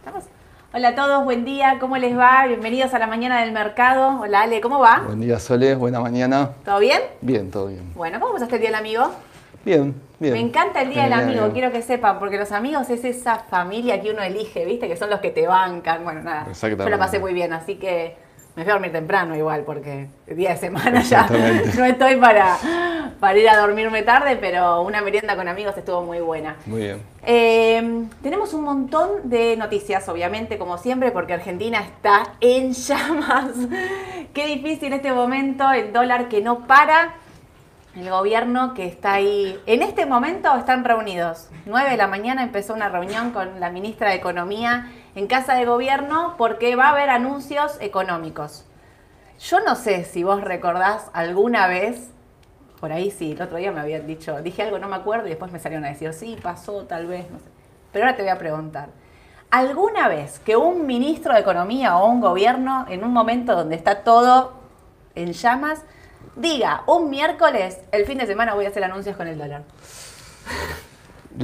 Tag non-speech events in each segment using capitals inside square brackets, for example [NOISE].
¿Estamos? Hola a todos, buen día, ¿cómo les va? Bienvenidos a la mañana del mercado. Hola Ale, ¿cómo va? Buen día Sole, buena mañana. ¿Todo bien? Bien, todo bien. Bueno, ¿cómo pasaste el día del amigo? Bien, bien. Me encanta el día del amigo, quiero que sepan, porque los amigos es esa familia que uno elige, ¿viste? Que son los que te bancan. Bueno, nada, yo la pasé muy bien, así que me fui a dormir temprano igual, porque el día de semana ya [LAUGHS] no estoy para, para ir a dormirme tarde, pero una merienda con amigos estuvo muy buena. Muy bien. Eh, tenemos un montón de noticias, obviamente, como siempre, porque Argentina está en [LAUGHS] llamas. Qué difícil en este momento, el dólar que no para. El gobierno que está ahí, en este momento están reunidos. 9 de la mañana empezó una reunión con la ministra de Economía en Casa de Gobierno porque va a haber anuncios económicos. Yo no sé si vos recordás alguna vez, por ahí sí, el otro día me habían dicho, dije algo, no me acuerdo, y después me salieron a decir, sí, pasó, tal vez, no sé. Pero ahora te voy a preguntar, ¿alguna vez que un ministro de Economía o un gobierno, en un momento donde está todo en llamas, diga, un miércoles, el fin de semana voy a hacer anuncios con el dólar.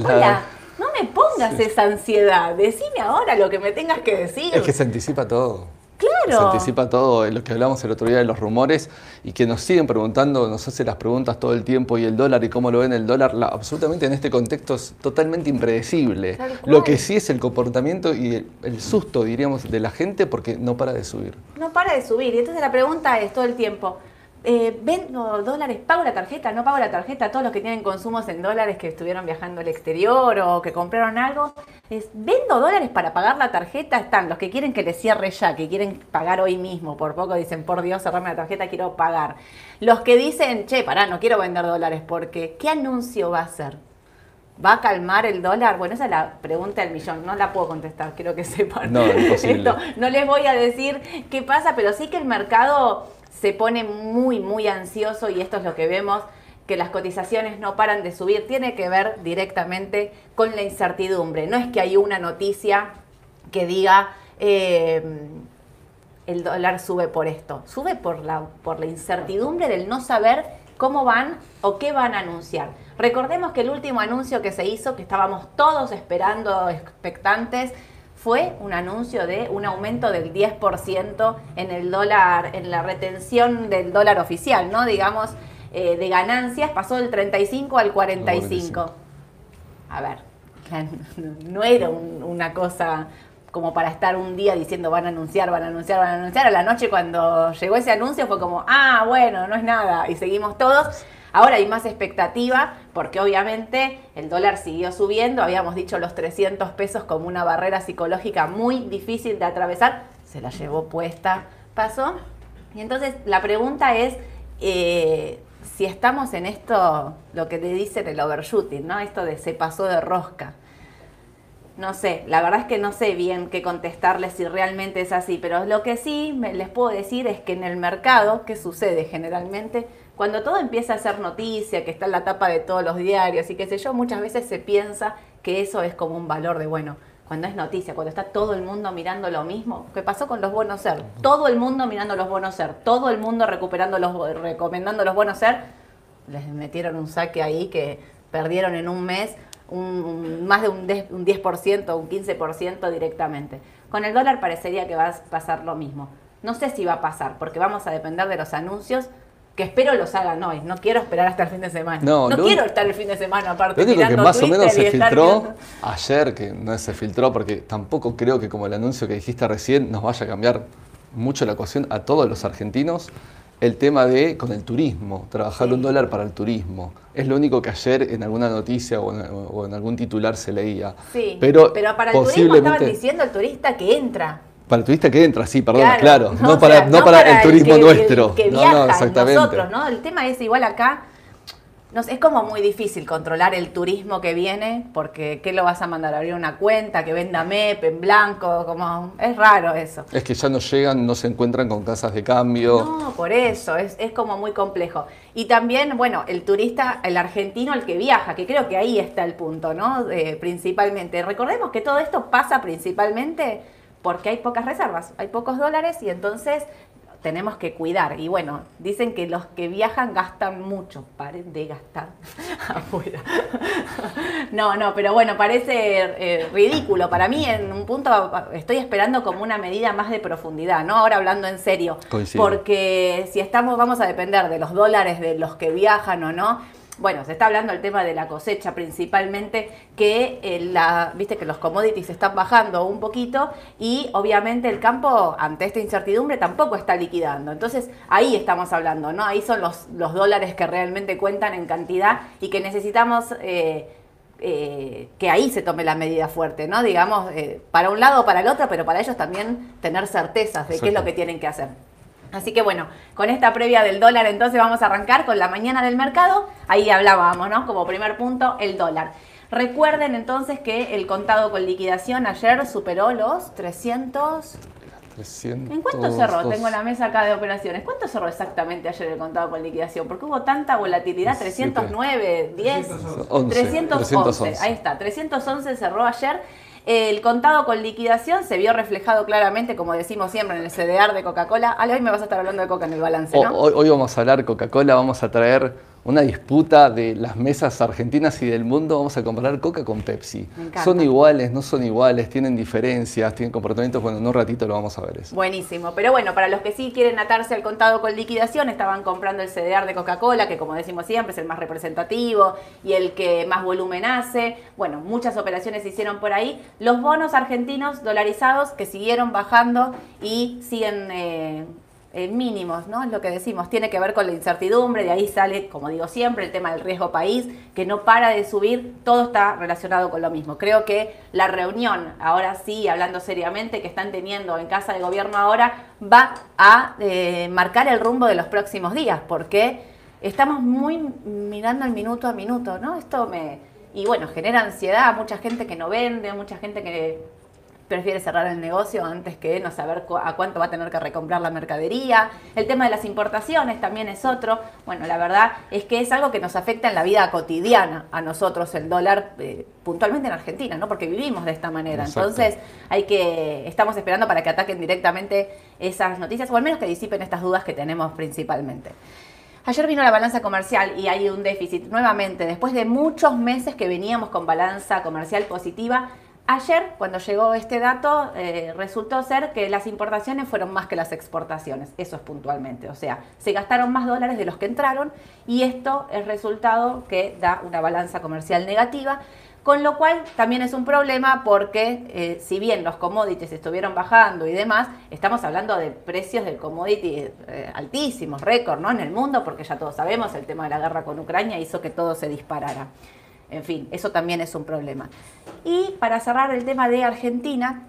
Hola, no me pongas esa ansiedad, decime ahora lo que me tengas que decir. Es que se anticipa todo. Claro. Se anticipa todo, lo que hablamos el otro día de los rumores y que nos siguen preguntando, nos hace las preguntas todo el tiempo y el dólar y cómo lo ven el dólar, absolutamente en este contexto es totalmente impredecible. Lo que sí es el comportamiento y el, susto, diríamos, de la gente porque no para de subir. No para de subir. Y entonces la pregunta es todo el tiempo, eh, vendo dólares, pago la tarjeta, no pago la tarjeta, todos los que tienen consumos en dólares que estuvieron viajando al exterior o que compraron algo, es, vendo dólares para pagar la tarjeta, están los que quieren que les cierre ya, que quieren pagar hoy mismo, por poco dicen, por Dios, cerrame la tarjeta, quiero pagar. Los que dicen, che, pará, no quiero vender dólares porque, ¿qué anuncio va a hacer? ¿Va a calmar el dólar? Bueno, esa es la pregunta del millón. No la puedo contestar, quiero que [LAUGHS] sepan. No, imposible. no les voy a decir qué pasa, pero sí que el mercado se pone muy, muy ansioso y esto es lo que vemos, que las cotizaciones no paran de subir, tiene que ver directamente con la incertidumbre. No es que hay una noticia que diga eh, el dólar sube por esto, sube por la, por la incertidumbre del no saber cómo van o qué van a anunciar. Recordemos que el último anuncio que se hizo, que estábamos todos esperando, expectantes, fue un anuncio de un aumento del 10% en el dólar, en la retención del dólar oficial, ¿no? Digamos, eh, de ganancias pasó del 35 al 45. A ver, [LAUGHS] no era una cosa como para estar un día diciendo van a anunciar, van a anunciar, van a anunciar. A la noche cuando llegó ese anuncio fue como, ah, bueno, no es nada. Y seguimos todos. Ahora hay más expectativa porque obviamente el dólar siguió subiendo, habíamos dicho los 300 pesos como una barrera psicológica muy difícil de atravesar, se la llevó puesta, pasó. Y entonces la pregunta es eh, si estamos en esto, lo que te dicen el overshooting, ¿no? Esto de se pasó de rosca. No sé, la verdad es que no sé bien qué contestarles si realmente es así, pero lo que sí les puedo decir es que en el mercado, ¿qué sucede generalmente? Cuando todo empieza a ser noticia, que está en la tapa de todos los diarios y qué sé yo, muchas veces se piensa que eso es como un valor de, bueno, cuando es noticia, cuando está todo el mundo mirando lo mismo, ¿qué pasó con los bonos ser? Todo el mundo mirando los bonos ser, todo el mundo recuperando los, recomendando los bonos ser, les metieron un saque ahí que perdieron en un mes un, más de un 10%, un 10%, un 15% directamente. Con el dólar parecería que va a pasar lo mismo. No sé si va a pasar, porque vamos a depender de los anuncios que espero los hagan hoy. No quiero esperar hasta el fin de semana. No, quiero estar el fin de semana aparte. Lo único que más o menos se filtró ayer, que no se filtró porque tampoco creo que como el anuncio que dijiste recién nos vaya a cambiar mucho la ecuación a todos los argentinos. El tema de con el turismo, trabajar un dólar para el turismo. Es lo único que ayer en alguna noticia o en, algún titular se leía. Sí, pero, para el turismo estaban diciendo el turista que entra. Para el turista que entra, sí, perdón, claro. No, para, no, para, el turismo nuestro. que viaja, no, exactamente. Nosotros, ¿no? El tema es igual acá. No es como muy difícil controlar el turismo que viene, porque ¿qué lo vas a mandar? ¿A abrir una cuenta? ¿Que venda MEP en blanco? Como, es raro eso. Es que ya no llegan, no se encuentran con casas de cambio. No, por eso, es, es como muy complejo. Y también, bueno, el turista, el argentino, el que viaja, que creo que ahí está el punto, ¿no? Eh, principalmente. Recordemos que todo esto pasa principalmente porque hay pocas reservas, hay pocos dólares y entonces tenemos que cuidar. Y bueno, dicen que los que viajan gastan mucho. Paren de gastar [LAUGHS] afuera. no, no, pero bueno, parece eh, ridículo. Para mí, en un punto, estoy esperando como una medida más de profundidad, ¿no? Ahora hablando en serio. Porque si estamos, vamos a depender de los dólares de los que viajan o no bueno, se está hablando del tema de la cosecha principalmente, que eh, la, viste que los commodities están bajando un poquito y obviamente el campo ante esta incertidumbre tampoco está liquidando. Entonces ahí estamos hablando, ¿no? Ahí son los, los dólares que realmente cuentan en cantidad y que necesitamos eh, eh, que ahí se tome la medida fuerte, ¿no? Digamos, para un lado o para el otro, pero para ellos también tener certezas de qué es lo que tienen que hacer. Así que bueno, con esta previa del dólar entonces vamos a arrancar con la mañana del mercado. Ahí hablábamos, ¿no? Como primer punto, el dólar. Recuerden entonces que el contado con liquidación ayer superó los 300... 300 ¿En cuánto cerró? Tengo la mesa acá de operaciones. ¿Cuánto cerró exactamente ayer el contado con liquidación? Porque hubo tanta volatilidad, 309, 10, 311. Ahí está, 311 cerró ayer. El contado con liquidación se vio reflejado claramente, como decimos siempre, en el CDR de Coca-Cola. hoy me vas a estar hablando de Coca en el balance, ¿no? Hoy, hoy vamos a hablar Coca-Cola, vamos a traer una disputa de las mesas argentinas y del mundo, vamos a comparar Coca con Pepsi. Son iguales, no son iguales, tienen diferencias, tienen comportamientos, bueno, en un ratito lo vamos a ver eso. Buenísimo, pero bueno, para los que sí quieren atarse al contado con liquidación, estaban comprando el CDR de Coca-Cola, que como decimos siempre es el más representativo y el que más volumen hace. Bueno, muchas operaciones se hicieron por ahí. Los bonos argentinos dolarizados que siguieron bajando y siguen... Eh, eh, mínimos, ¿no? Es lo que decimos, tiene que ver con la incertidumbre, de ahí sale, como digo siempre, el tema del riesgo país, que no para de subir, todo está relacionado con lo mismo. Creo que la reunión, ahora sí, hablando seriamente, que están teniendo en Casa de Gobierno ahora, va a eh, marcar el rumbo de los próximos días, porque estamos muy mirando el minuto a minuto, ¿no? Esto me... Y bueno, genera ansiedad, mucha gente que no vende, mucha gente que prefiere cerrar el negocio antes que no saber a cuánto va a tener que recomprar la mercadería. El tema de las importaciones también es otro. Bueno, la verdad es que es algo que nos afecta en la vida cotidiana a nosotros el dólar, eh, puntualmente en Argentina, ¿no? Porque vivimos de esta manera. Entonces, hay que estamos esperando para que ataquen directamente esas noticias o al menos que disipen estas dudas que tenemos principalmente. Ayer vino la balanza comercial y hay un déficit nuevamente, después de muchos meses que veníamos con balanza comercial positiva, Ayer, cuando llegó este dato, eh, resultó ser que las importaciones fueron más que las exportaciones, eso es puntualmente, o sea, se gastaron más dólares de los que entraron y esto es resultado que da una balanza comercial negativa, con lo cual también es un problema porque eh, si bien los commodities estuvieron bajando y demás, estamos hablando de precios del commodity eh, altísimos, récord, ¿no? En el mundo, porque ya todos sabemos, el tema de la guerra con Ucrania hizo que todo se disparara. En fin, eso también es un problema. Y para cerrar el tema de Argentina,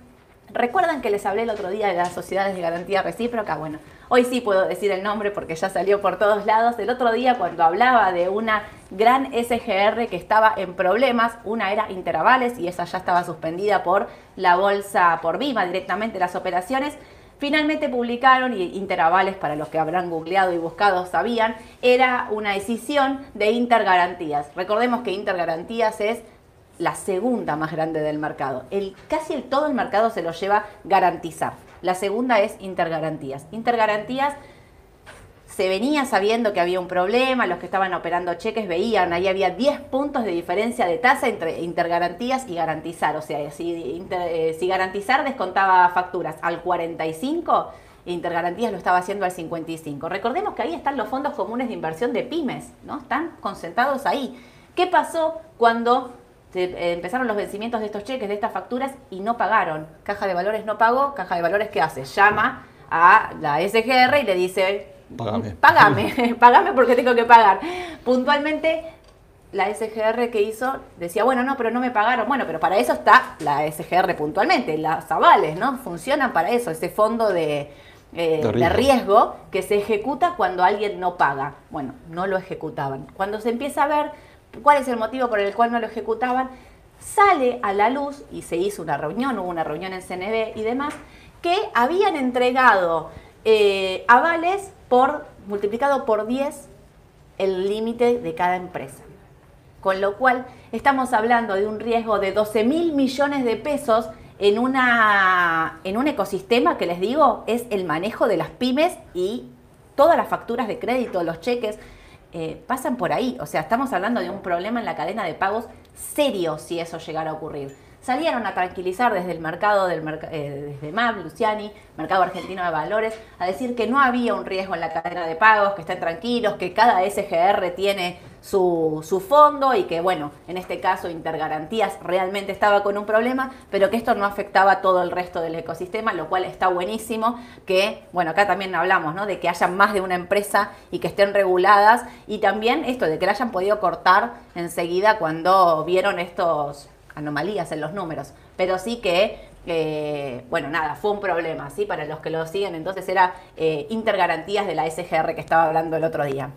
¿recuerdan que les hablé el otro día de las sociedades de garantía recíproca? Bueno, hoy sí puedo decir el nombre porque ya salió por todos lados. El otro día cuando hablaba de una gran SGR que estaba en problemas, una era Interavales y esa ya estaba suspendida por la bolsa, por Vima directamente las operaciones. Finalmente publicaron, y Interavales, para los que habrán googleado y buscado sabían, era una decisión de Intergarantías. Recordemos que Intergarantías es la segunda más grande del mercado. El, casi el, todo el mercado se lo lleva garantizar. La segunda es Intergarantías. Intergarantías se venía sabiendo que había un problema, los que estaban operando cheques veían, ahí había 10 puntos de diferencia de tasa entre intergarantías y garantizar. O sea, si, eh, si garantizar descontaba facturas al 45, Intergarantías lo estaba haciendo al 55. Recordemos que ahí están los fondos comunes de inversión de pymes, ¿no? Están concentrados ahí. ¿Qué pasó cuando eh, empezaron los vencimientos de estos cheques, de estas facturas y no pagaron? Caja de Valores no pagó, Caja de Valores ¿qué hace? Llama a la SGR y le dice, Págame. Págame, [LAUGHS] págame porque tengo que pagar. Puntualmente, la SGR que hizo decía, bueno, no, pero no me pagaron. Bueno, pero para eso está la SGR puntualmente, las avales, ¿no? Funcionan para eso, ese fondo de, eh, de, riesgo. que se ejecuta cuando alguien no paga. Bueno, no lo ejecutaban. Cuando se empieza a ver cuál es el motivo por el cual no lo ejecutaban, sale a la luz y se hizo una reunión, hubo una reunión en CNB y demás, que habían entregado eh, avales por multiplicado por 10 el límite de cada empresa. Con lo cual estamos hablando de un riesgo de 12 mil millones de pesos en, una, en un ecosistema que les digo es el manejo de las pymes y todas las facturas de crédito, los cheques, eh, pasan por ahí. O sea, estamos hablando de un problema en la cadena de pagos serio si eso llegara a ocurrir salieron a tranquilizar desde el mercado, del eh, desde MAP, Luciani, Mercado Argentino de Valores, a decir que no había un riesgo en la cadena de pagos, que estén tranquilos, que cada SGR tiene su, su, fondo y que, bueno, en este caso Intergarantías realmente estaba con un problema, pero que esto no afectaba a todo el resto del ecosistema, lo cual está buenísimo, que, bueno, acá también hablamos, ¿no? De que haya más de una empresa y que estén reguladas y también esto de que la hayan podido cortar enseguida cuando vieron estos anomalías en los números, pero sí que, bueno, nada, fue un problema, ¿sí? Para los que lo siguen, entonces era eh, intergarantías de la SGR que estaba hablando el otro día.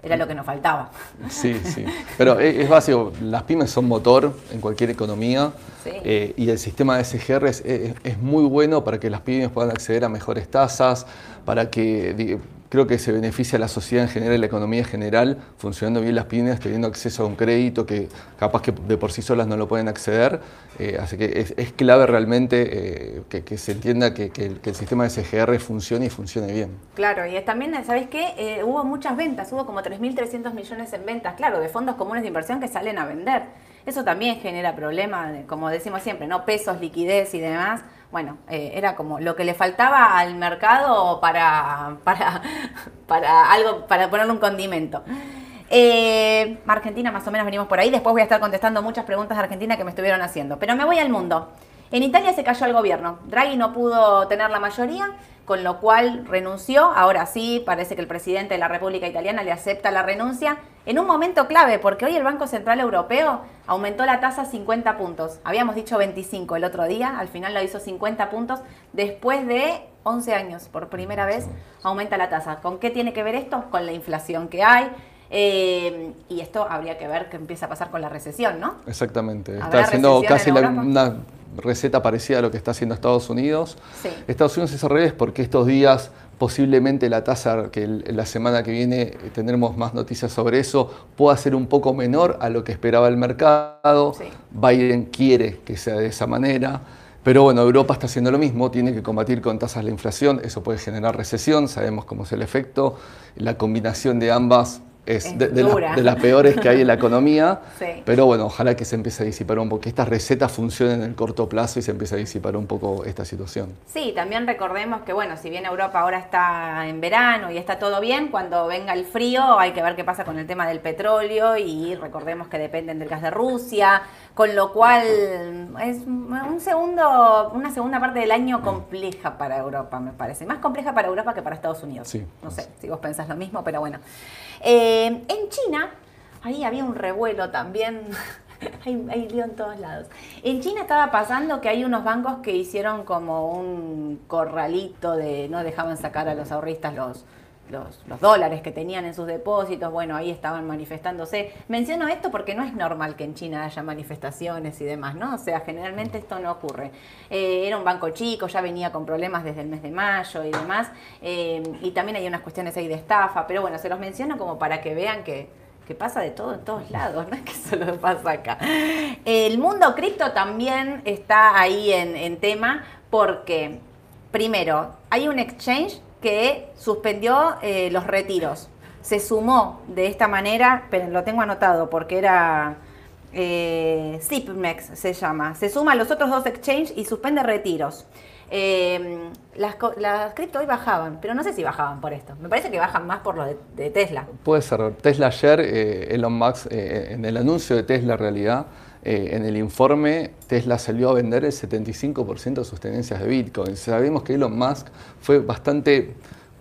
Era lo que nos faltaba. Sí, sí. Pero es, básico, las pymes son motor en cualquier economía eh, y el sistema de SGR es, es, muy bueno para que las pymes puedan acceder a mejores tasas, para que creo que se beneficia a la sociedad en general, la economía en general, funcionando bien las pymes, teniendo acceso a un crédito que capaz que de por sí solas no lo pueden acceder. Eh, así que es, clave realmente eh, que, se entienda que, el, sistema de SGR funcione y funcione bien. Claro, y también, ¿sabes qué? Eh, hubo muchas ventas, hubo como 3.300 millones en ventas, claro, de fondos comunes de inversión que salen a vender. Eso también genera problemas, como decimos siempre, ¿no? Pesos, liquidez y demás bueno, eh, era como lo que le faltaba al mercado para, [LAUGHS] para, para algo, para ponerle un condimento. Eh, Argentina, más o menos venimos por ahí. Después voy a estar contestando muchas preguntas de Argentina que me estuvieron haciendo. Pero me voy al mundo. En Italia se cayó el gobierno. Draghi no pudo tener la mayoría, con lo cual renunció. Ahora sí, parece que el presidente de la República Italiana le acepta la renuncia en un momento clave, porque hoy el Banco Central Europeo aumentó la tasa 50 puntos. Habíamos dicho 25 el otro día, al final lo hizo 50 puntos después de 11 años. Por primera vez aumenta la tasa. ¿Con qué tiene que ver esto? Con la inflación que hay. Eh, y esto habría que ver qué empieza a pasar con la recesión, ¿no? Exactamente. Está haciendo casi una receta parecida a lo que está haciendo Estados Unidos. Estados Unidos es al revés porque estos días posiblemente la tasa, que la semana que viene eh, tendremos más noticias sobre eso, pueda ser un poco menor a lo que esperaba el mercado. Biden quiere que sea de esa manera. Pero bueno, Europa está haciendo lo mismo, tiene que combatir con tasas de inflación, eso puede generar recesión, sabemos cómo es el efecto. La combinación de ambas es, de, las peores que hay en la economía. [LAUGHS] Pero bueno, ojalá que se empiece a disipar un poco, que estas recetas funcionen en el corto plazo y se empiece a disipar un poco esta situación. Sí, también recordemos que, bueno, si bien Europa ahora está en verano y está todo bien, cuando venga el frío hay que ver qué pasa con el tema del petróleo y recordemos que dependen del gas de Rusia, con lo cual es un segundo, una segunda parte del año compleja para Europa, me parece. Más compleja para Europa que para Estados Unidos. Sí. No sé si vos pensás lo mismo, pero bueno. Eh, en China, ahí había un revuelo también. [LAUGHS] hay, hay lío en todos lados. En China estaba pasando que hay unos bancos que hicieron como un corralito de no dejaban sacar a los ahorristas los, los, dólares que tenían en sus depósitos, bueno, ahí estaban manifestándose. Menciono esto porque no es normal que en China haya manifestaciones y demás, ¿no? O sea, generalmente esto no ocurre. Eh, era un banco chico, ya venía con problemas desde el mes de mayo y demás, eh, y también hay unas cuestiones ahí de estafa, pero bueno, se los menciono como para que vean que, pasa de todo en todos lados, no es [LAUGHS] que solo pasa acá. El mundo cripto también está ahí en, en tema porque, primero, hay un exchange que suspendió eh, los retiros. Se sumó de esta manera, pero lo tengo anotado porque era eh, Zipmex se llama. Se suma a los otros dos exchanges y suspende retiros. Eh, las, las cripto hoy bajaban, pero no sé si bajaban por esto. Me parece que bajan más por lo de, Tesla. Puede ser. Tesla ayer, Elon Musk, en el anuncio de Tesla realidad, en el informe, Tesla salió a vender el 75% de sus tenencias de Bitcoin. Sabemos que Elon Musk fue bastante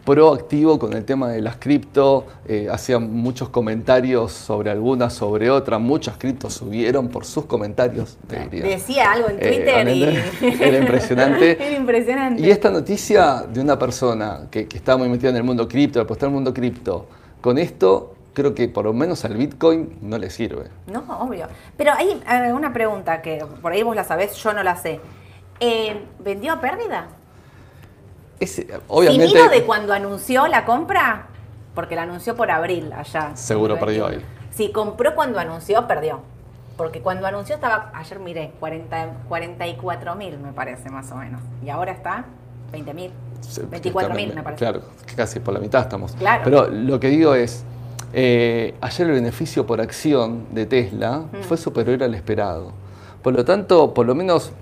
proactivo con el tema de las cripto, eh, hacía muchos comentarios sobre algunas, sobre otras, muchas criptos subieron por sus comentarios, Decía algo en eh, Twitter y... [LAUGHS] Era impresionante. [LAUGHS] Era impresionante. Y esta noticia de una persona que, que está muy metida en el mundo cripto, apostar en el mundo cripto, con esto creo que por lo menos al Bitcoin no le sirve. No, obvio. Pero hay una pregunta que por ahí vos la sabés, yo no la sé. Eh, ¿Vendió a pérdida? obviamente. ¿Y de cuando anunció la compra? Porque la anunció por abril allá. Seguro perdió ahí. Si compró cuando anunció, perdió. Porque cuando anunció estaba, ayer miré, 40, 44 mil me parece más o menos. Y ahora está 20 mil. 24 mil me parece. Claro, casi por la mitad estamos. Claro. Pero lo que digo es, eh, ayer el beneficio por acción de Tesla mm. fue superior al esperado. Por lo tanto, por lo menos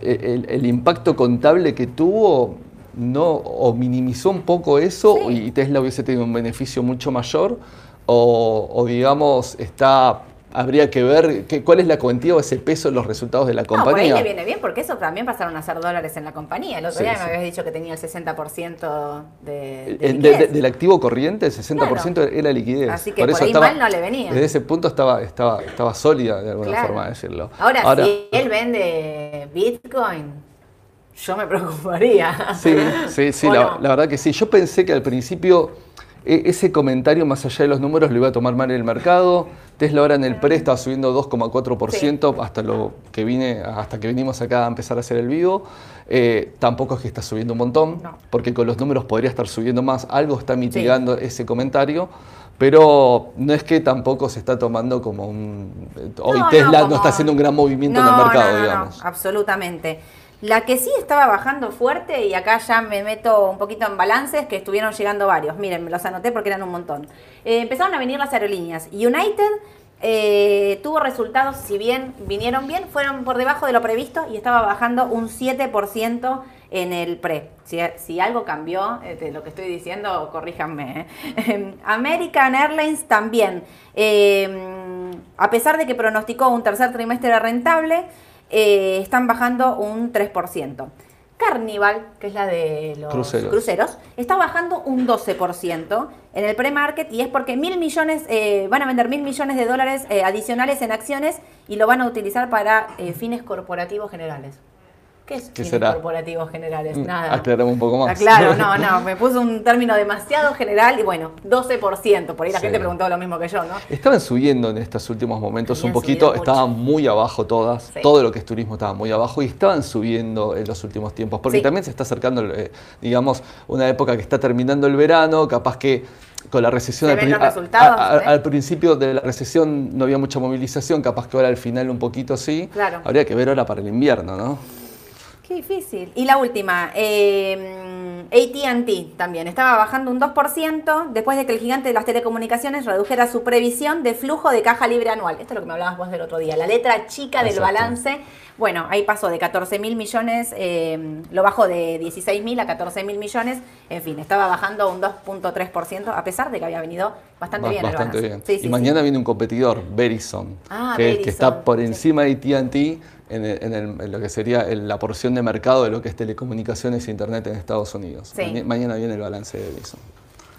el, impacto contable que tuvo no o minimizó un poco eso y Tesla hubiese tenido un beneficio mucho mayor o, o digamos está habría que ver cuál es la cuantía o ese peso en los resultados de la compañía. No, por ahí le viene bien, porque eso también pasaron a ser dólares en la compañía. El otro día me habías dicho que tenía el 60% de, de, Del activo corriente, el 60% era liquidez. Así que por, eso ahí mal no le venía. Desde ese punto estaba, estaba, estaba sólida, de alguna forma de decirlo. Ahora, si él vende Bitcoin, yo me [LAUGHS] preocuparía. Sí, sí, sí, la, la verdad que sí. Yo pensé que al principio e, ese comentario, más allá de los números, lo iba a tomar mal el mercado Tesla ahora en el pre está subiendo 2,4% hasta lo que vine, hasta que vinimos acá a empezar a hacer el vivo. Eh, tampoco es que está subiendo un montón, porque con los números podría estar subiendo más. Algo está mitigando ese comentario. Pero no es que tampoco se está tomando como un... Hoy Tesla no, está haciendo un gran movimiento en el mercado, digamos. absolutamente. La que sí estaba bajando fuerte, y acá ya me meto un poquito en balances, que estuvieron llegando varios. Miren, me los anoté porque eran un montón. Eh, empezaron a venir las aerolíneas. United eh, tuvo resultados, si bien vinieron bien, fueron por debajo de lo previsto y estaba bajando un 7% en el pre. Si, algo cambió eh, de lo que estoy diciendo, corríjanme. [LAUGHS] American Airlines también. a pesar de que pronosticó un tercer trimestre rentable, eh, están bajando un 3%. Carnival, que es la de los cruceros, está bajando un 12% en el pre-market y es porque mil millones, eh, van a vender mil millones de dólares eh, adicionales en acciones y lo van a utilizar para fines corporativos generales. ¿Qué es ¿Qué será? corporativos generales? Mm, Nada. Aclaramos un poco más. Claro, [LAUGHS] no, no, me puso un término demasiado general y bueno, 12%. Por ahí la gente preguntó lo mismo que yo, ¿no? Estaban subiendo en estos últimos momentos un poquito, estaban muy abajo todas, todo lo que es turismo estaba muy abajo y estaban subiendo en los últimos tiempos, porque también se está acercando, eh, digamos, una época que está terminando el verano, capaz que con la recesión al, ¿eh? al, principio de la recesión no había mucha movilización, capaz que ahora al final un poquito sí. Claro. Habría que ver ahora para el invierno, ¿no? Qué difícil. Y la última, eh, ATT también. Estaba bajando un 2% después de que el gigante de las telecomunicaciones redujera su previsión de flujo de caja libre anual. Esto es lo que me hablabas vos del otro día. La letra chica del balance. Bueno, ahí pasó de 14 mil millones, eh, lo bajó de 16 mil a 14 mil millones. En fin, estaba bajando un 2.3% a pesar de que había venido bastante bien. Bastante bien. y mañana viene un competidor, Verizon, ah, que, que, está por encima de ATT en, lo que sería la porción de mercado de lo que es telecomunicaciones e Internet en Estados Unidos. Mañana viene el balance de eso.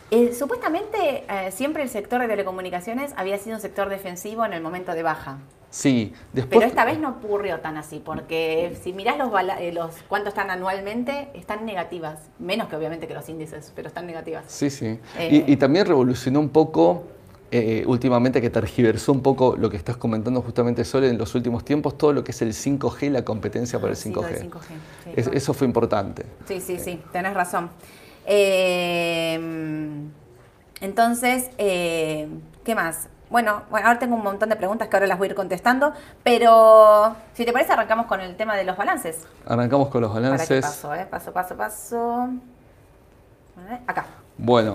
Eh, supuestamente eh, siempre el sector de telecomunicaciones había sido un sector defensivo en el momento de baja. Sí, después... Pero esta vez no ocurrió tan así, porque si mirás los, eh, los cuántos están anualmente, están negativas. Menos que obviamente que los índices, pero están negativas. Sí, sí. y, y también revolucionó un poco eh, últimamente que tergiversó un poco lo que estás comentando justamente solo en los últimos tiempos, todo lo que es el 5G, la competencia por el 5G. eso fue importante. Sí, sí, sí, tenés razón. Eh, entonces, eh, ¿qué más? Bueno, bueno, ahora tengo un montón de preguntas que ahora las voy a ir contestando, pero si te parece arrancamos con el tema de los balances. Arrancamos con los balances. paso, paso, paso, paso. Acá. Bueno,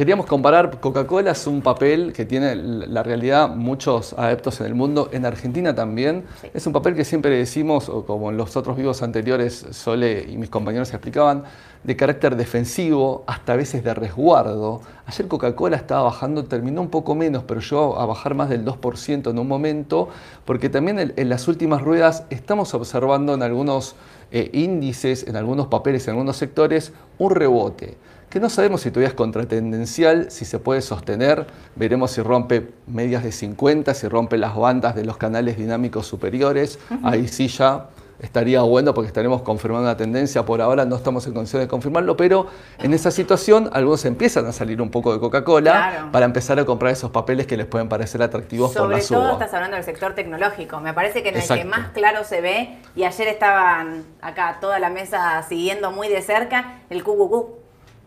Queríamos comparar, Coca-Cola es un papel que tiene la realidad muchos adeptos en el mundo, en Argentina también. Es un papel que siempre decimos, o como en los otros vivos anteriores Sole y mis compañeros explicaban, de carácter defensivo, hasta a veces de resguardo. Ayer Coca-Cola estaba bajando, terminó un poco menos, pero llegó a bajar más del 2% en un momento, porque también en, las últimas ruedas estamos observando en algunos eh, índices, en algunos papeles, en algunos sectores, un rebote que no sabemos si todavía es contratendencial, si se puede sostener, veremos si rompe medias de 50, si rompe las bandas de los canales dinámicos superiores, ahí sí ya estaría bueno porque estaremos confirmando una tendencia, por ahora no estamos en condiciones de confirmarlo, pero en esa situación algunos empiezan a salir un poco de Coca-Cola para empezar a comprar esos papeles que les pueden parecer atractivos por la suba. Sobre todo estás hablando del sector tecnológico, me parece que en el que más claro se ve, y ayer estaban acá toda la mesa siguiendo muy de cerca, el QQQ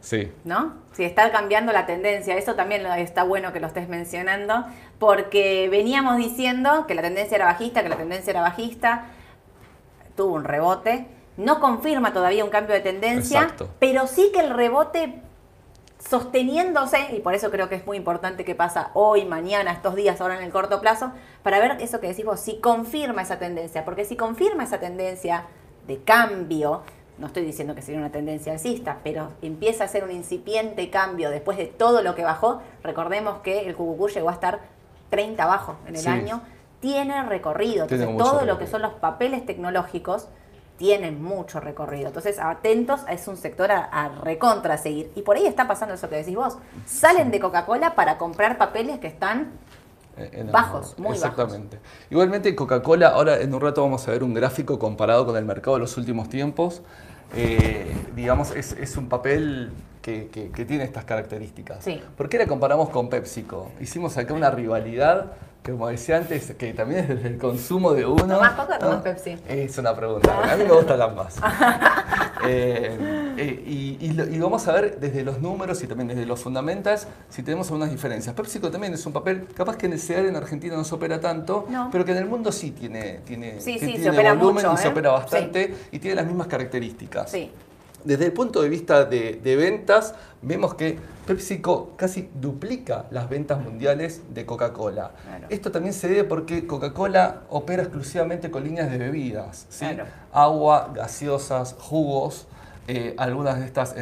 Sí. ¿No? Si está cambiando la tendencia, eso también está bueno que lo estés mencionando, porque veníamos diciendo que la tendencia era bajista, que la tendencia era bajista, tuvo un rebote, no confirma todavía un cambio de tendencia, pero sí que el rebote sosteniéndose, y por eso creo que es muy importante que pasa hoy, mañana, estos días, ahora en el corto plazo, para ver eso que decimos, si confirma esa tendencia, porque si confirma esa tendencia de cambio, no estoy diciendo que sería una tendencia alcista, pero empieza a ser un incipiente cambio después de todo lo que bajó, recordemos que el QQQ llegó a estar 30 abajo en el año, tiene recorrido, entonces todo lo que son los papeles tecnológicos, tienen mucho recorrido. Entonces, atentos, es un sector a, recontra seguir. Y por ahí está pasando eso que decís vos. Salen de Coca-Cola para comprar papeles que están eh, bajos, muy Exactamente. Igualmente, Coca-Cola, ahora en un rato vamos a ver un gráfico comparado con el mercado de los últimos tiempos. Eh, digamos, es, un papel que, tiene estas características. ¿Por qué la comparamos con PepsiCo? Hicimos acá una rivalidad como decía antes, que también es el consumo de uno. ¿Tomás Coca o tomás Pepsi? Es una pregunta. A mí me gustan ambas. [LAUGHS] Eh, eh, y, vamos a ver desde los números y también desde los fundamentos si tenemos algunas diferencias. PepsiCo también es un papel, capaz que en el CEAR en Argentina no se opera tanto, pero que en el mundo sí tiene, tiene, volumen y se ¿eh? opera bastante y tiene las mismas características. Sí. Desde el punto de vista de, ventas, vemos que PepsiCo casi duplica las ventas mundiales de Coca-Cola. Esto también se debe porque Coca-Cola opera exclusivamente con líneas de bebidas, agua, gaseosas, jugos. Eh, algunas de estas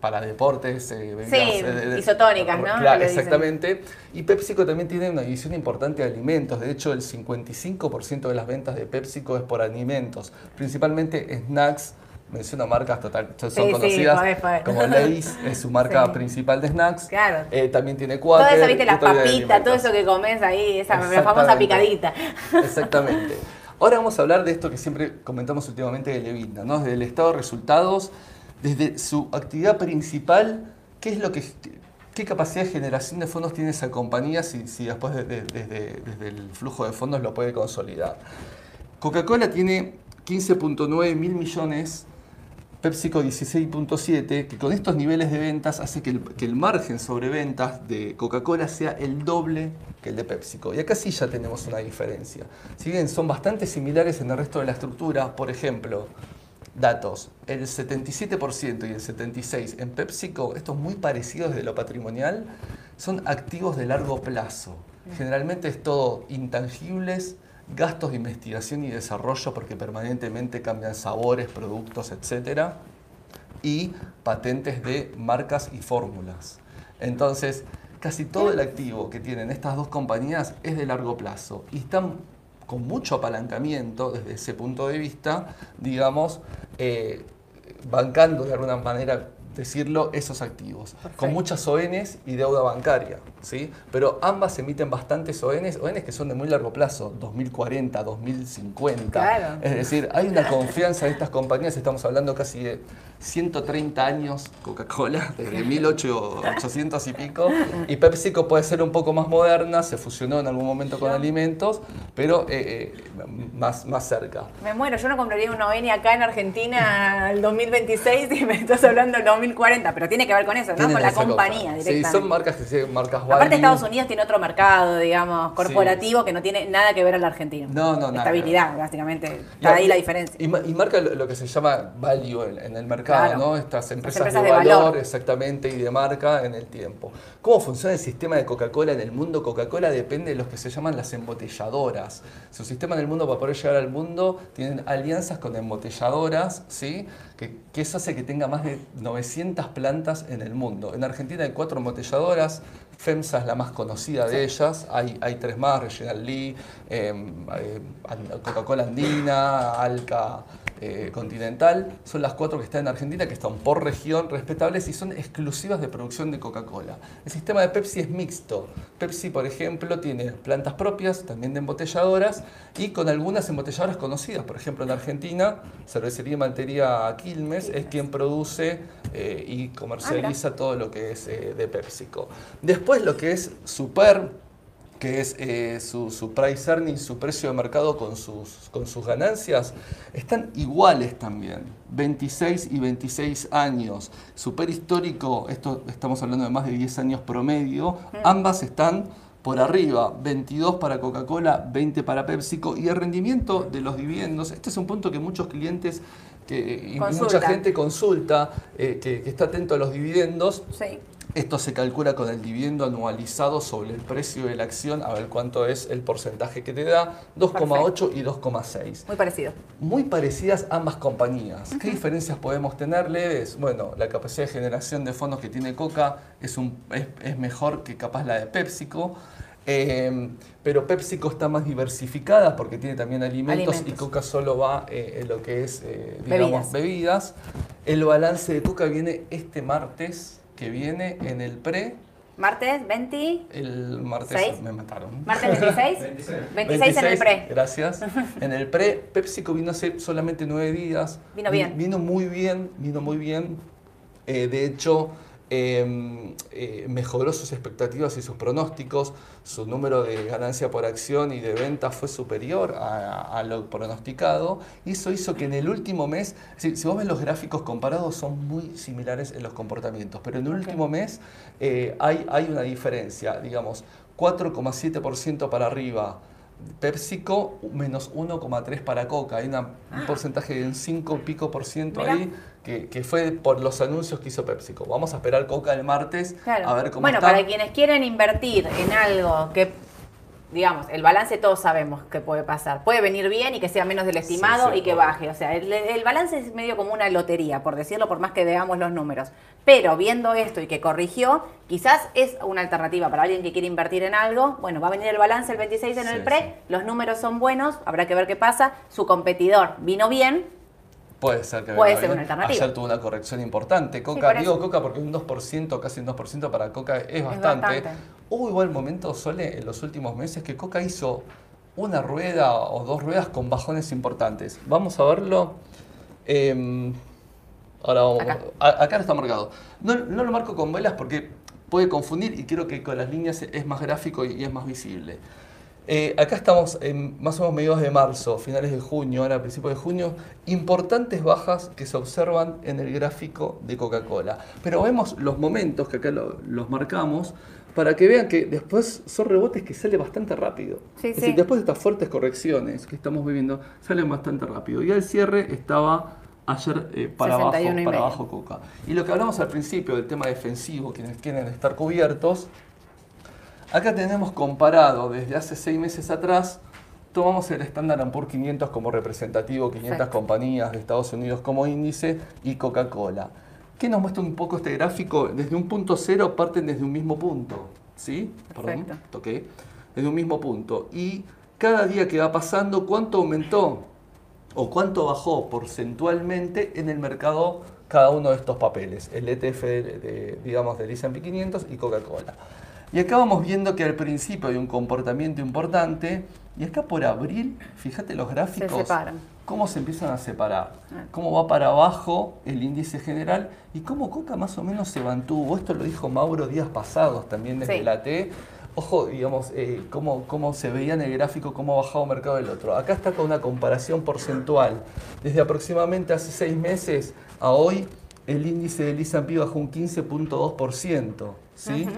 para deportes, eh, bebidas, isotónicas, ¿no? Claro, exactamente. Y PepsiCo también tiene una división importante de alimentos. De hecho, el 55% de las ventas de PepsiCo es por alimentos, principalmente snacks, menciona marcas total, son conocidas como Lay's, es su marca [LAUGHS] principal de snacks. Claro. Eh, también tiene cuatro. Todo eso, viste, las papitas, todo eso que comes ahí, esa famosa picadita. [LAUGHS] Exactamente. Ahora vamos a hablar de esto que siempre comentamos últimamente de Levita, ¿no? Desde el estado de resultados, desde su actividad principal, qué es lo que qué capacidad de generación de fondos tiene esa compañía si, si después desde, desde el flujo de fondos lo puede consolidar. Coca-Cola tiene 15.9 mil millones PepsiCo 16.7, que con estos niveles de ventas hace que el, margen sobre ventas de Coca-Cola sea el doble que el de PepsiCo. Y acá sí ya tenemos una diferencia. Si bien son bastante similares en el resto de la estructura, por ejemplo, datos, el 77% y el 76% en PepsiCo, estos muy parecidos de lo patrimonial, son activos de largo plazo. Generalmente es todo intangibles, gastos de investigación y desarrollo porque permanentemente cambian sabores, productos, etc. Y patentes de marcas y fórmulas. Entonces, casi todo el activo que tienen estas dos compañías es de largo plazo y están con mucho apalancamiento desde ese punto de vista, digamos, eh, bancando de alguna manera decirlo, esos activos, con muchas ONs y deuda bancaria, ¿sí? Pero ambas emiten bastantes ONs, ONs que son de muy largo plazo, 2040, 2050. Es decir, hay una confianza en estas compañías, estamos hablando casi de 130 años Coca-Cola, [LAUGHS] desde 1800 y pico, y PepsiCo puede ser un poco más moderna, se fusionó en algún momento con alimentos, pero eh, eh, más, más cerca. Me muero, yo no compraría una ON acá en Argentina el 2026 y me estás hablando del 2040, pero tiene que ver con eso, ¿no? Con la compañía directamente. Sí, son marcas que se marcas Aparte Estados Unidos tiene otro mercado, digamos, corporativo que no tiene nada que ver al argentino. No, no, nada. Estabilidad, básicamente. Está ahí la diferencia. Y, marca lo, que se llama value en, el mercado, ¿no? Estas empresas, de, valor, exactamente, y de marca en el tiempo. ¿Cómo funciona el sistema de Coca-Cola en el mundo? Coca-Cola depende de los que se llaman las embotelladoras. Su sistema en el mundo, para poder llegar al mundo, tienen alianzas con embotelladoras, ¿sí? Que, que eso hace que tenga más de 900 plantas en el mundo. En Argentina hay cuatro embotelladoras, FEMSA es la más conocida de ellas, hay, hay tres más, Reginald Lee, em, eh, Coca-Cola Andina, Alca eh, Continental, son las cuatro que están en Argentina, que están por región respetables y son exclusivas de producción de Coca-Cola. El sistema de Pepsi es mixto. Pepsi, por ejemplo, tiene plantas propias, también de embotelladoras, y con algunas embotelladoras conocidas. Por ejemplo, en Argentina, Cervecería Maltería Quilmes es quien produce eh, y comercializa ah, todo lo que es de PepsiCo. Después lo que es Super que es eh, su, su, price earning, su precio de mercado con sus, con sus ganancias, están iguales también. 26 y 26 años. Super histórico, esto estamos hablando de más de 10 años promedio, mm. ambas están por arriba, 22 para Coca-Cola, 20 para PepsiCo y el rendimiento de los dividendos, este es un punto que muchos clientes que, y mucha gente consulta, eh, que, que, está atento a los dividendos. Sí. Esto se calcula con el dividendo anualizado sobre el precio de la acción, a ver cuánto es el porcentaje que te da, 2,8 y 2,6. Muy parecido. Muy parecidas ambas compañías. ¿Qué diferencias podemos tener leves? Bueno, la capacidad de generación de fondos que tiene Coca es, un, es, mejor que capaz la de PepsiCo. Eh, pero PepsiCo está más diversificada porque tiene también alimentos, y Coca solo va eh, en lo que es, eh, digamos, bebidas. El balance de Coca viene este martes que viene en el pre. Martes 20. El martes me mataron. ¿Martes 26? 26. en el pre. Gracias. En el pre, PepsiCo vino hace solamente nueve días. Vino bien. Vino muy bien, vino muy bien. Eh, de hecho, Em, eh, mejoró sus expectativas y sus pronósticos, su número de ganancia por acción y de venta fue superior a, lo pronosticado. Y eso hizo que en el último mes, si, vos ves los gráficos comparados son muy similares en los comportamientos, pero en el último mes eh, hay, hay una diferencia, digamos, 4,7% para arriba PepsiCo menos 1,3 para Coca. Hay un ah. porcentaje de un 5 pico por ciento ahí que, que, fue por los anuncios que hizo PepsiCo. Vamos a esperar Coca el martes a ver cómo bueno, para quienes quieren invertir en algo que digamos, el balance todos sabemos que puede pasar. Puede venir bien y que sea menos del estimado y que baje. O sea, el, el, balance es medio como una lotería, por decirlo, por más que veamos los números. Pero viendo esto y que corrigió, quizás es una alternativa para alguien que quiere invertir en algo. Bueno, va a venir el balance el 26 en el pre, los números son buenos, habrá que ver qué pasa. Su competidor vino bien, Puede ser que Puede ser una alternativa. Ayer tuvo una corrección importante. Coca, digo Coca porque un 2%, casi un 2% para Coca es bastante. Hubo igual momento, Sole, en los últimos meses que Coca hizo una rueda o dos ruedas con bajones importantes. Vamos a verlo. Em, ahora vamos. Acá. está marcado. No, lo marco con velas porque puede confundir y creo que con las líneas es más gráfico y es más visible. Eh, acá estamos en más o menos mediados de marzo, finales de junio, ahora principios de junio, importantes bajas que se observan en el gráfico de Coca-Cola. Pero vemos los momentos que acá los marcamos para que vean que después son rebotes que salen bastante rápido. es decir, después de estas fuertes correcciones que estamos viviendo, salen bastante rápido. Y al cierre estaba ayer eh, para, abajo, para abajo Coca. Y lo que hablamos al principio del tema defensivo, quienes quieren estar cubiertos, Acá tenemos comparado desde hace seis meses atrás, tomamos el Standard Poor's 500 como representativo, 500 compañías de Estados Unidos como índice y Coca-Cola. ¿Qué nos muestra un poco este gráfico? Desde un punto cero parten desde un mismo punto. ¿Sí? Perdón, toqué. Desde un mismo punto. Y cada día que va pasando, ¿cuánto aumentó o cuánto bajó porcentualmente en el mercado cada uno de estos papeles? El ETF, de, digamos, del S&P 500 y Coca-Cola. Y acá vamos viendo que al principio hay un comportamiento importante y acá por abril, fíjate los gráficos, se cómo se empiezan a separar, ah. cómo va para abajo el índice general y cómo Coca más o menos se mantuvo. Esto lo dijo Mauro días pasados también desde la T. Ojo, digamos, eh, cómo, cómo, se veía en el gráfico cómo ha bajado el mercado del otro. Acá está con una comparación porcentual. Desde aproximadamente hace seis meses a hoy, el índice del ISAMPI bajó un 15.2%. ¿sí?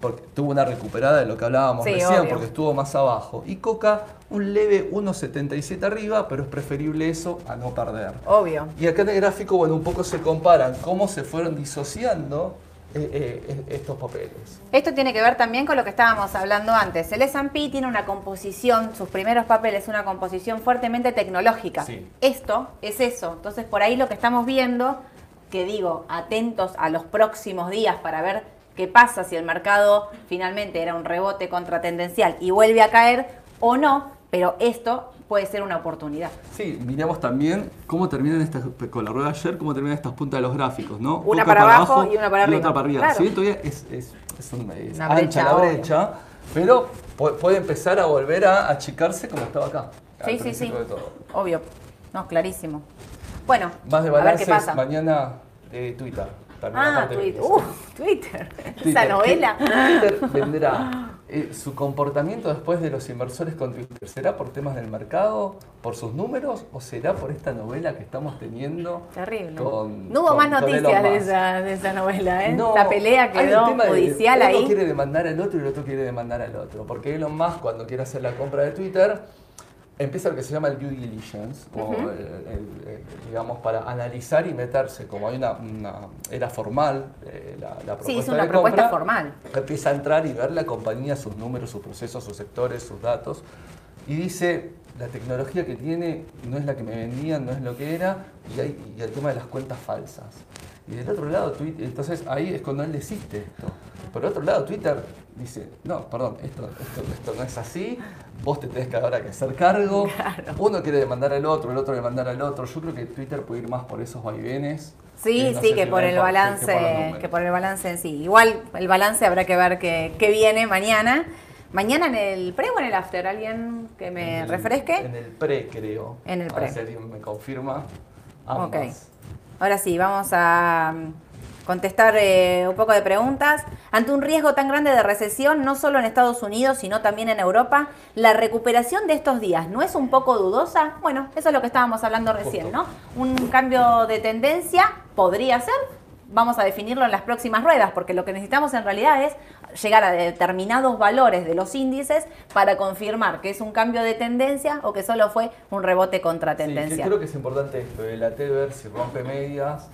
Porque tuvo una recuperada de lo que hablábamos recién, porque estuvo más abajo. Y Coca, un leve 1,77 arriba, pero es preferible eso a no perder. Obvio. Y acá en el gráfico, bueno, un poco se comparan cómo se fueron disociando eh, eh, estos papeles. Esto tiene que ver también con lo que estábamos hablando antes. El S&P tiene una composición, sus primeros papeles, una composición fuertemente tecnológica. Esto es eso. Entonces, por ahí lo que estamos viendo, que digo, atentos a los próximos días para ver qué pasa si el mercado finalmente era un rebote contratendencial y vuelve a caer o no, pero esto puede ser una oportunidad. Sí, miramos también cómo terminan estas, con la rueda ayer, cómo terminan estas puntas de los gráficos, ¿no? Una para, abajo y una para arriba. Y otra para arriba. Si todavía es, es, una ancha la brecha, pero puede empezar a volver a achicarse como estaba acá. Sí, sí, sí. Obvio. No, clarísimo. Bueno, más de balances, a ver qué pasa. mañana de Twitter. Ah, Twitter. Uh, Twitter. Esa novela. Twitter vendrá. [LAUGHS] Eh, ¿Su comportamiento después de los inversores con Twitter será por temas del mercado, por sus números o será por esta novela que estamos teniendo? Terrible. no hubo más noticias de esa, de esa, novela, ¿eh? No, La pelea quedó judicial ahí. Uno quiere demandar al otro y el otro quiere demandar al otro. Porque Elon Musk, cuando quiere hacer la compra de Twitter, empieza lo que se llama el due diligence, digamos, para analizar y meterse, como hay una, era formal eh, la, propuesta Sí, es una propuesta formal. Empieza a entrar y ver la compañía, sus números, sus procesos, sus sectores, sus datos, y dice, la tecnología que tiene no es la que me vendían, no es lo que era, y, hay, y el tema de las cuentas falsas. Y del otro lado, Twitter, entonces ahí es cuando él desiste esto. Por otro lado, Twitter dice, no, perdón, esto, esto, no es así, vos te tenés que ahora que hacer cargo, uno quiere demandar al otro, el otro demandar al otro. Yo creo que Twitter puede ir más por esos vaivenes. Sí, sí, que por el balance, que por, el balance en sí. Igual el balance habrá que ver qué, viene mañana. Mañana en el pre o en el after, alguien que me refresque. En el pre, creo. En el pre. me confirma. Ok. Ahora sí, vamos a mm, contestar eh, un poco de preguntas. Ante un riesgo tan grande de recesión, no solo en Estados Unidos, sino también en Europa, ¿la recuperación de estos días no es un poco dudosa? Bueno, eso es lo que estábamos hablando recién, ¿no? Un cambio de tendencia podría ser, vamos a definirlo en las próximas ruedas, porque lo que necesitamos en realidad es llegar a determinados valores de los índices para confirmar que es un cambio de tendencia o que solo fue un rebote contra tendencia. Sí, creo que es importante esto, el ver si rompe medias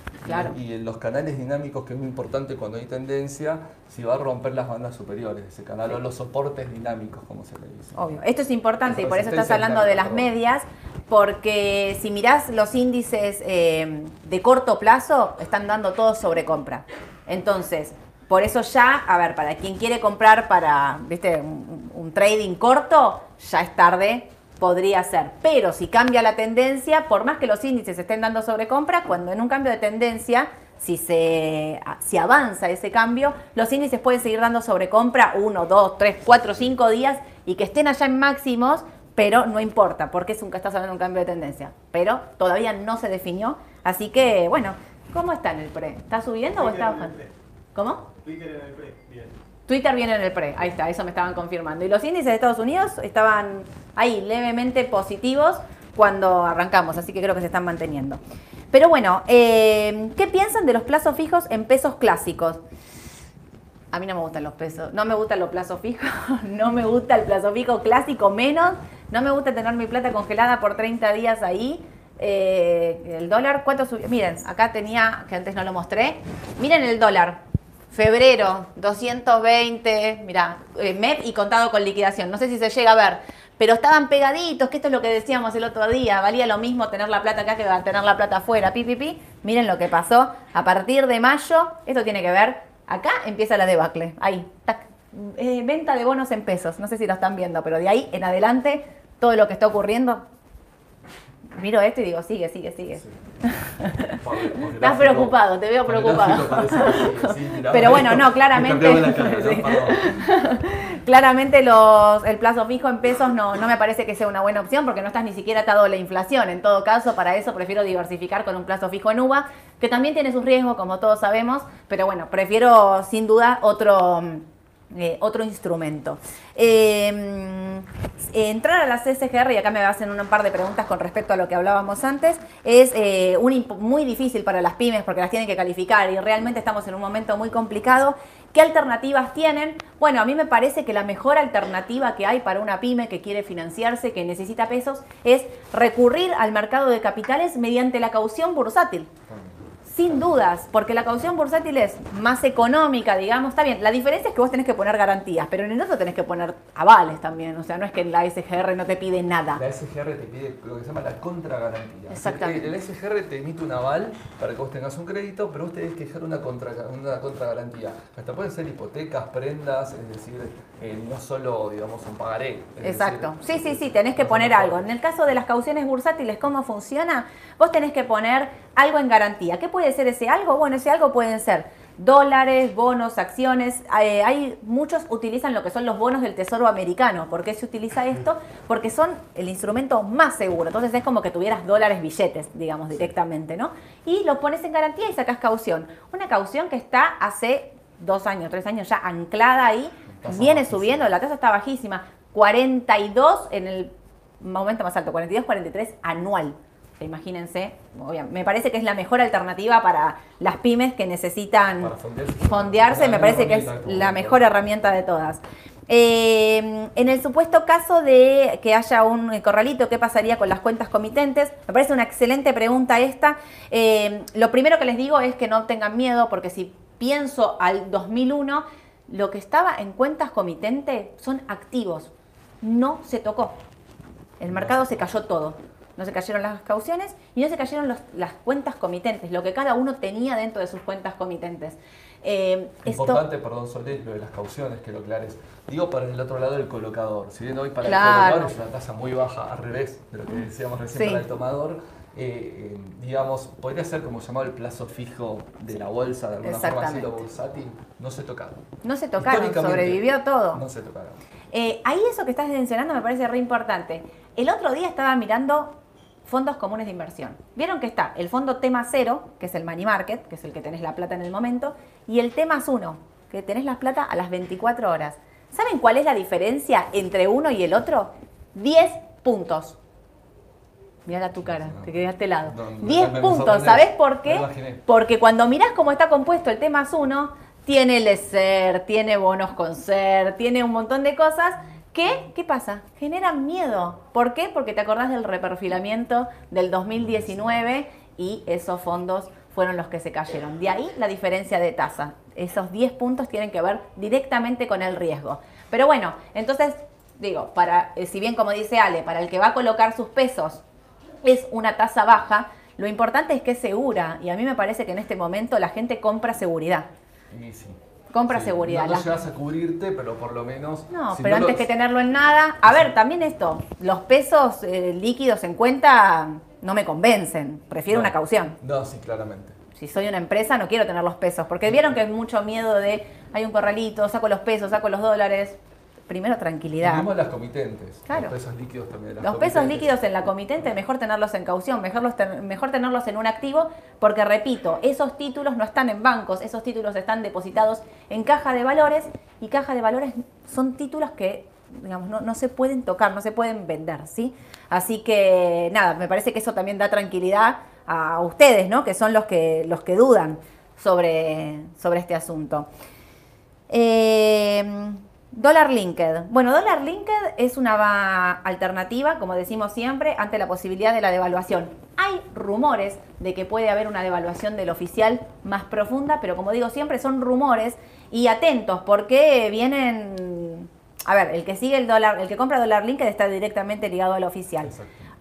y, en los canales dinámicos, que es muy importante cuando hay tendencia, si va a romper las bandas superiores de ese canal o los soportes dinámicos, como se le dice. Obvio, esto es importante y por eso estás hablando de las medias, porque si mirás los índices eh, de corto plazo, están dando todo sobre compra. Entonces, por eso ya, a ver, para quien quiere comprar para, viste, un, trading corto, ya es tarde, podría ser. Pero si cambia la tendencia, por más que los índices estén dando sobrecompra, cuando en un cambio de tendencia, si se si avanza ese cambio, los índices pueden seguir dando sobrecompra uno, dos, tres, cuatro, cinco días y que estén allá en máximos, pero no importa, porque es un que estás hablando de un cambio de tendencia. Pero todavía no se definió. Así que, bueno, ¿cómo está en el pre? ¿Está subiendo o está bajando? ¿Cómo? Twitter en el pre, bien. Twitter viene en el pre, ahí está, eso me estaban confirmando. Y los índices de Estados Unidos estaban ahí levemente positivos cuando arrancamos, así que creo que se están manteniendo. Pero bueno, eh, ¿qué piensan de los plazos fijos en pesos clásicos? A mí no me gustan los pesos, no me gustan los plazos fijos, [LAUGHS] no me gusta el plazo fijo clásico menos, no me gusta tener mi plata congelada por 30 días ahí. Eh, el dólar, ¿cuánto subió? Miren, acá tenía, que antes no lo mostré, miren el dólar, Febrero, 220, mira, eh, MEP y contado con liquidación. No sé si se llega a ver, pero estaban pegaditos, que esto es lo que decíamos el otro día. Valía lo mismo tener la plata acá que tener la plata afuera. Pi, Miren lo que pasó. A partir de mayo, esto tiene que ver, acá empieza la debacle. Ahí, eh, venta de bonos en pesos. No sé si lo están viendo, pero de ahí en adelante, todo lo que está ocurriendo miro esto y digo, sigue, sigue, sigue. [LAUGHS] Estás preocupado, te veo preocupado. [LAUGHS] Pero bueno, no, claramente. [LAUGHS] claramente los, el plazo fijo en pesos no, no me parece que sea una buena opción porque no estás ni siquiera atado a la inflación. En todo caso, para eso prefiero diversificar con un plazo fijo en UVA, que también tiene sus riesgos, como todos sabemos, pero bueno, prefiero sin duda otro eh, otro instrumento. Em, entrar a la CSGR, y acá me hacen un par de preguntas con respecto a lo que hablábamos antes, es eh, muy difícil para las pymes porque las tienen que calificar y realmente estamos en un momento muy complicado. ¿Qué alternativas tienen? Bueno, a mí me parece que la mejor alternativa que hay para una pyme que quiere financiarse, que necesita pesos, es recurrir al mercado de capitales mediante la caución bursátil. Sin dudas, porque la caución bursátil es más económica, digamos, está bien. La diferencia es que vos tenés que poner garantías, pero en el otro tenés que poner avales también. O sea, no es que la SGR no te pide nada. La SGR te pide lo que se llama la contragarantía. Exactamente. La SGR te emite un aval para que vos tengas un crédito, pero vos tenés que dejar una, contra, una contragarantía. Hasta pueden ser hipotecas, prendas, es decir, eh, no solo, digamos, un pagaré. Exacto. sí, sí, sí, tenés que poner algo. En el caso de las cauciones bursátiles, ¿cómo funciona? Vos tenés que poner algo en garantía. ¿Qué puede ser ese algo? Bueno, ese algo pueden ser dólares, bonos, acciones. Eh, hay muchos utilizan lo que son los bonos del Tesoro americano. ¿Por qué se utiliza esto? Porque son el instrumento más seguro. Entonces es como que tuvieras dólares billetes, digamos, directamente, ¿no? Y lo pones en garantía y sacas caución. Una caución que está hace dos años, tres años ya anclada ahí, viene subiendo, la tasa está bajísima. 42 en el momento más alto, 42, 43 anual imagínense, me parece que es la mejor alternativa para las pymes que necesitan fondearse, me parece que es la mejor herramienta de todas. Eh, en el supuesto caso de que haya un corralito, ¿qué pasaría con las cuentas comitentes? Me parece una excelente pregunta esta. Eh, lo primero que les digo es que no tengan miedo, porque si pienso al 2001, lo que estaba en cuentas comitentes son activos. No se tocó. El mercado se cayó todo no se cayeron las cauciones y no se cayeron las cuentas comitentes, lo que cada uno tenía dentro de sus cuentas comitentes. Eh, Importante, perdón, Solé, lo de las cauciones, que lo aclares. Digo para el otro lado del colocador. Si bien hoy para el colocador es una tasa muy baja, al revés de lo que decíamos recién para el tomador, eh, eh, digamos, podría ser como llamado el plazo fijo de la bolsa, de alguna forma así lo bursátil, no se tocaron. No se tocaron, sobrevivió todo. No se tocaron. ahí eso que estás mencionando me parece re importante. El otro día estaba mirando fondos comunes de inversión. Vieron que está el fondo T más 0, que es el money market, que es el que tenés la plata en el momento, y el T más 1, que tenés la plata a las 24 horas. ¿Saben cuál es la diferencia entre uno y el otro? 10 puntos. Mira tu cara, te quedaste helado. 10 puntos, ¿sabés por qué? Porque cuando mirás cómo está compuesto el T más 1, tiene el SER, tiene bonos con SER, tiene un montón de cosas ¿Qué? ¿Qué pasa? Generan miedo. ¿Por qué? Porque te acordás del reperfilamiento del 2019 y esos fondos fueron los que se cayeron. De ahí la diferencia de tasa. Esos 10 puntos tienen que ver directamente con el riesgo. Pero bueno, entonces, digo, para, eh, si bien como dice Ale, para el que va a colocar sus pesos es una tasa baja, lo importante es que es segura. Y a mí me parece que en este momento la gente compra seguridad. Sí, sí. Compra seguridad. No, no llegas a cubrirte, pero por lo menos. No, pero antes que tenerlo en nada. A ver, también esto: los pesos eh, líquidos en cuenta no me convencen. Prefiero una caución. No, sí, claramente. Si soy una empresa, no quiero tener los pesos. Porque vieron que hay mucho miedo de. Hay un corralito, saco los pesos, saco los dólares primero tranquilidad. Tenemos las comitentes. Los pesos líquidos también. los pesos líquidos en la comitente, mejor tenerlos en caución, mejor, mejor tenerlos en un activo, porque repito, esos títulos no están en bancos, esos títulos están depositados en caja de valores y caja de valores son títulos que digamos, no, no, se pueden tocar, no se pueden vender, ¿sí? Así que nada, me parece que eso también da tranquilidad a ustedes, ¿no? Que son los que, los que dudan sobre, sobre este asunto. Eh, Dollar Linked. Bueno, Dollar Linked es una alternativa, como decimos siempre, ante la posibilidad de la devaluación. Hay rumores de que puede haber una devaluación del oficial más profunda, pero como digo siempre, son rumores y atentos porque vienen... A ver, el que sigue el dólar, el que compra Dollar Linked está directamente ligado al oficial.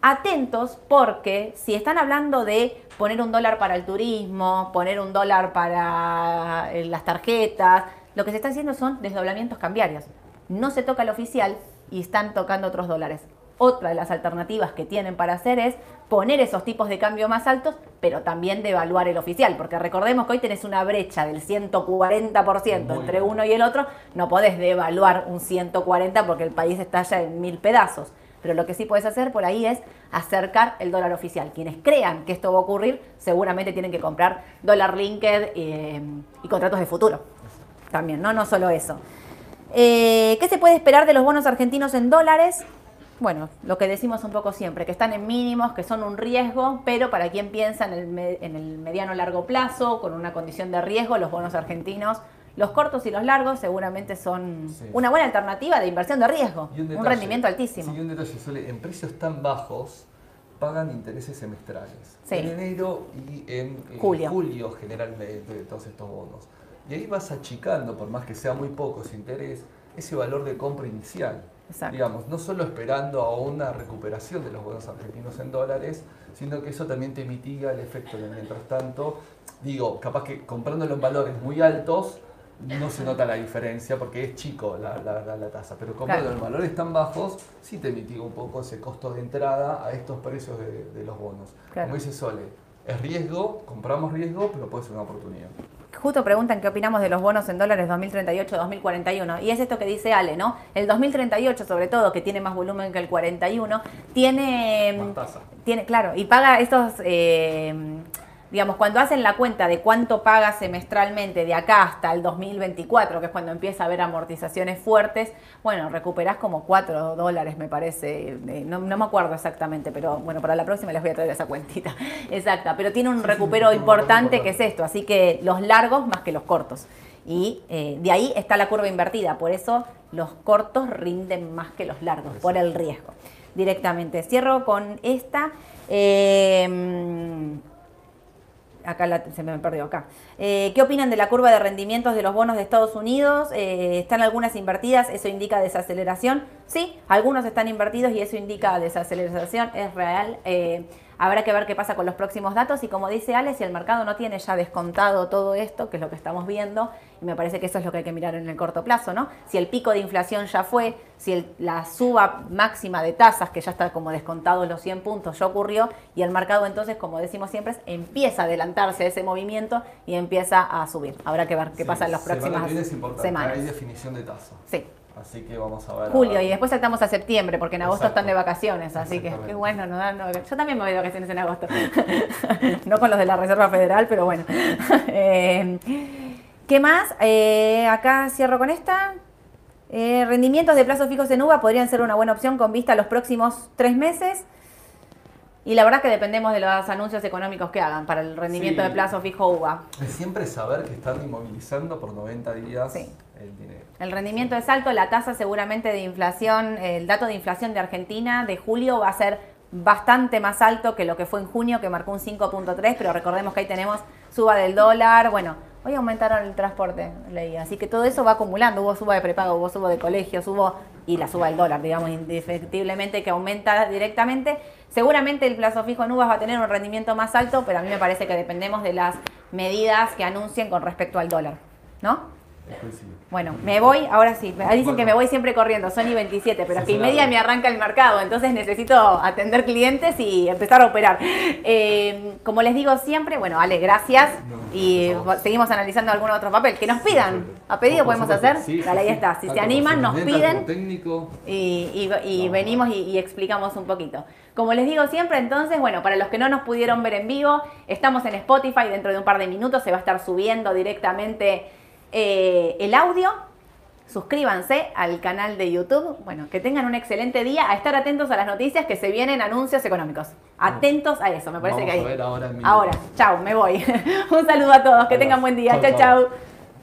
Atentos porque si están hablando de poner un dólar para el turismo, poner un dólar para eh, las tarjetas, lo que se está haciendo son desdoblamientos cambiarios. No se toca el oficial y están tocando otros dólares. Otra de las alternativas que tienen para hacer es poner esos tipos de cambio más altos, pero también devaluar el oficial, porque recordemos que hoy tenés una brecha del 140% entre uno y el otro, no podés devaluar un 140 porque el país está ya en mil pedazos. Pero lo que sí puedes hacer por ahí es acercar el dólar oficial. Quienes crean que esto va a ocurrir, seguramente tienen que comprar dólar linked eh, y contratos de futuro también, ¿no? No solo eso. Eh, ¿Qué se puede esperar de los bonos argentinos en dólares? Bueno, lo que decimos un poco siempre, que están en mínimos, que son un riesgo, pero para quien piensa en el, mediano largo plazo, con una condición de riesgo, los bonos argentinos, los cortos y los largos, seguramente son una buena alternativa de inversión de riesgo, un, rendimiento altísimo. Sí, un detalle, suele, en precios tan bajos pagan intereses semestrales. En enero y en julio, julio generalmente de todos estos bonos. Y ahí vas achicando, por más que sea muy poco ese interés, ese valor de compra inicial. Digamos, no solo esperando a una recuperación de los bonos argentinos en dólares, sino que eso también te mitiga el efecto de mientras tanto, digo, capaz que comprándolo en valores muy altos, no se nota la diferencia porque es chico la, la, tasa, pero comprándolo en valores tan bajos, sí te mitiga un poco ese costo de entrada a estos precios de, los bonos. Como dice Sole, es riesgo, compramos riesgo, pero puede ser una oportunidad. Justo preguntan qué opinamos de los bonos en dólares 2038-2041. Y es esto que dice Ale, ¿no? El 2038, sobre todo, que tiene más volumen que el 41, tiene... Más tasa. Tiene, claro, y paga estos... Eh, digamos, cuando hacen la cuenta de cuánto paga semestralmente de acá hasta el 2024, que es cuando empieza a haber amortizaciones fuertes, bueno, recuperás como 4 dólares, me parece, eh, no, me acuerdo exactamente, pero bueno, para la próxima les voy a traer esa cuentita [LAUGHS] exacta, pero tiene un recupero importante que es esto, así que los largos más que los cortos. Y eh, de ahí está la curva invertida, por eso los cortos rinden más que los largos, por el riesgo directamente. Cierro con esta. Eh, acá se me perdió acá. Eh, ¿Qué opinan de la curva de rendimientos de los bonos de Estados Unidos? Eh, ¿Están algunas invertidas? ¿Eso indica desaceleración? Sí, algunos están invertidos y eso indica desaceleración, es real. Eh, Habrá que ver qué pasa con los próximos datos y como dice Ale, si el mercado no tiene ya descontado todo esto, que es lo que estamos viendo, y me parece que eso es lo que hay que mirar en el corto plazo, ¿no? Si el pico de inflación ya fue, si la suba máxima de tasas, que ya está como descontado los 100 puntos, ya ocurrió, y el mercado entonces, como decimos siempre, empieza a adelantarse a ese movimiento y empieza a subir. Habrá que ver qué pasa en las próximas semanas. Hay definición de tasa. Sí. Así que vamos a ver. Julio, y después saltamos a septiembre, porque en agosto están de vacaciones, así que qué bueno, no, yo también me voy de vacaciones en agosto. [LAUGHS] no con los de la Reserva Federal, pero bueno. [LAUGHS] Eh, ¿Qué más? Eh, acá cierro con esta. Eh, rendimientos de plazos fijos en UVA podrían ser una buena opción con vista a los próximos tres meses. Y la verdad que dependemos de los anuncios económicos que hagan para el rendimiento de plazo fijo UVA. Es siempre saber que están inmovilizando por 90 días el rendimiento es alto, la tasa seguramente de inflación, el dato de inflación de Argentina de julio va a ser bastante más alto que lo que fue en junio, que marcó un 5.3, pero recordemos que ahí tenemos suba del dólar, bueno, hoy aumentaron el transporte, leí, así que todo eso va acumulando, hubo suba de prepago, hubo suba de colegios, hubo, y la suba del dólar, digamos, indefectiblemente que aumenta directamente. Seguramente el plazo fijo en uvas va a tener un rendimiento más alto, pero a mí me parece que dependemos de las medidas que anuncien con respecto al dólar, ¿no? Bueno, me voy, ahora sí. Dicen que me voy siempre corriendo, Sony 27, pero es que y media me arranca el mercado, entonces necesito atender clientes y empezar a operar. Eh, como les digo siempre, bueno, Ale, gracias. y seguimos analizando algún otro papel. Que nos pidan. A pedido podemos hacer. Dale, ahí está. Si se animan, nos piden. Y, venimos y explicamos un poquito. Como les digo siempre, entonces, bueno, para los que no nos pudieron ver en vivo, estamos en Spotify. Dentro de un par de minutos se va a estar subiendo directamente eh, el audio. Suscríbanse al canal de YouTube. Bueno, que tengan un excelente día. A estar atentos a las noticias que se vienen anuncios económicos. Atentos a eso, me parece que ahí. ahora, ahora, chao, me voy. [LAUGHS] un saludo a todos. Que tengan buen día. Chao, chao.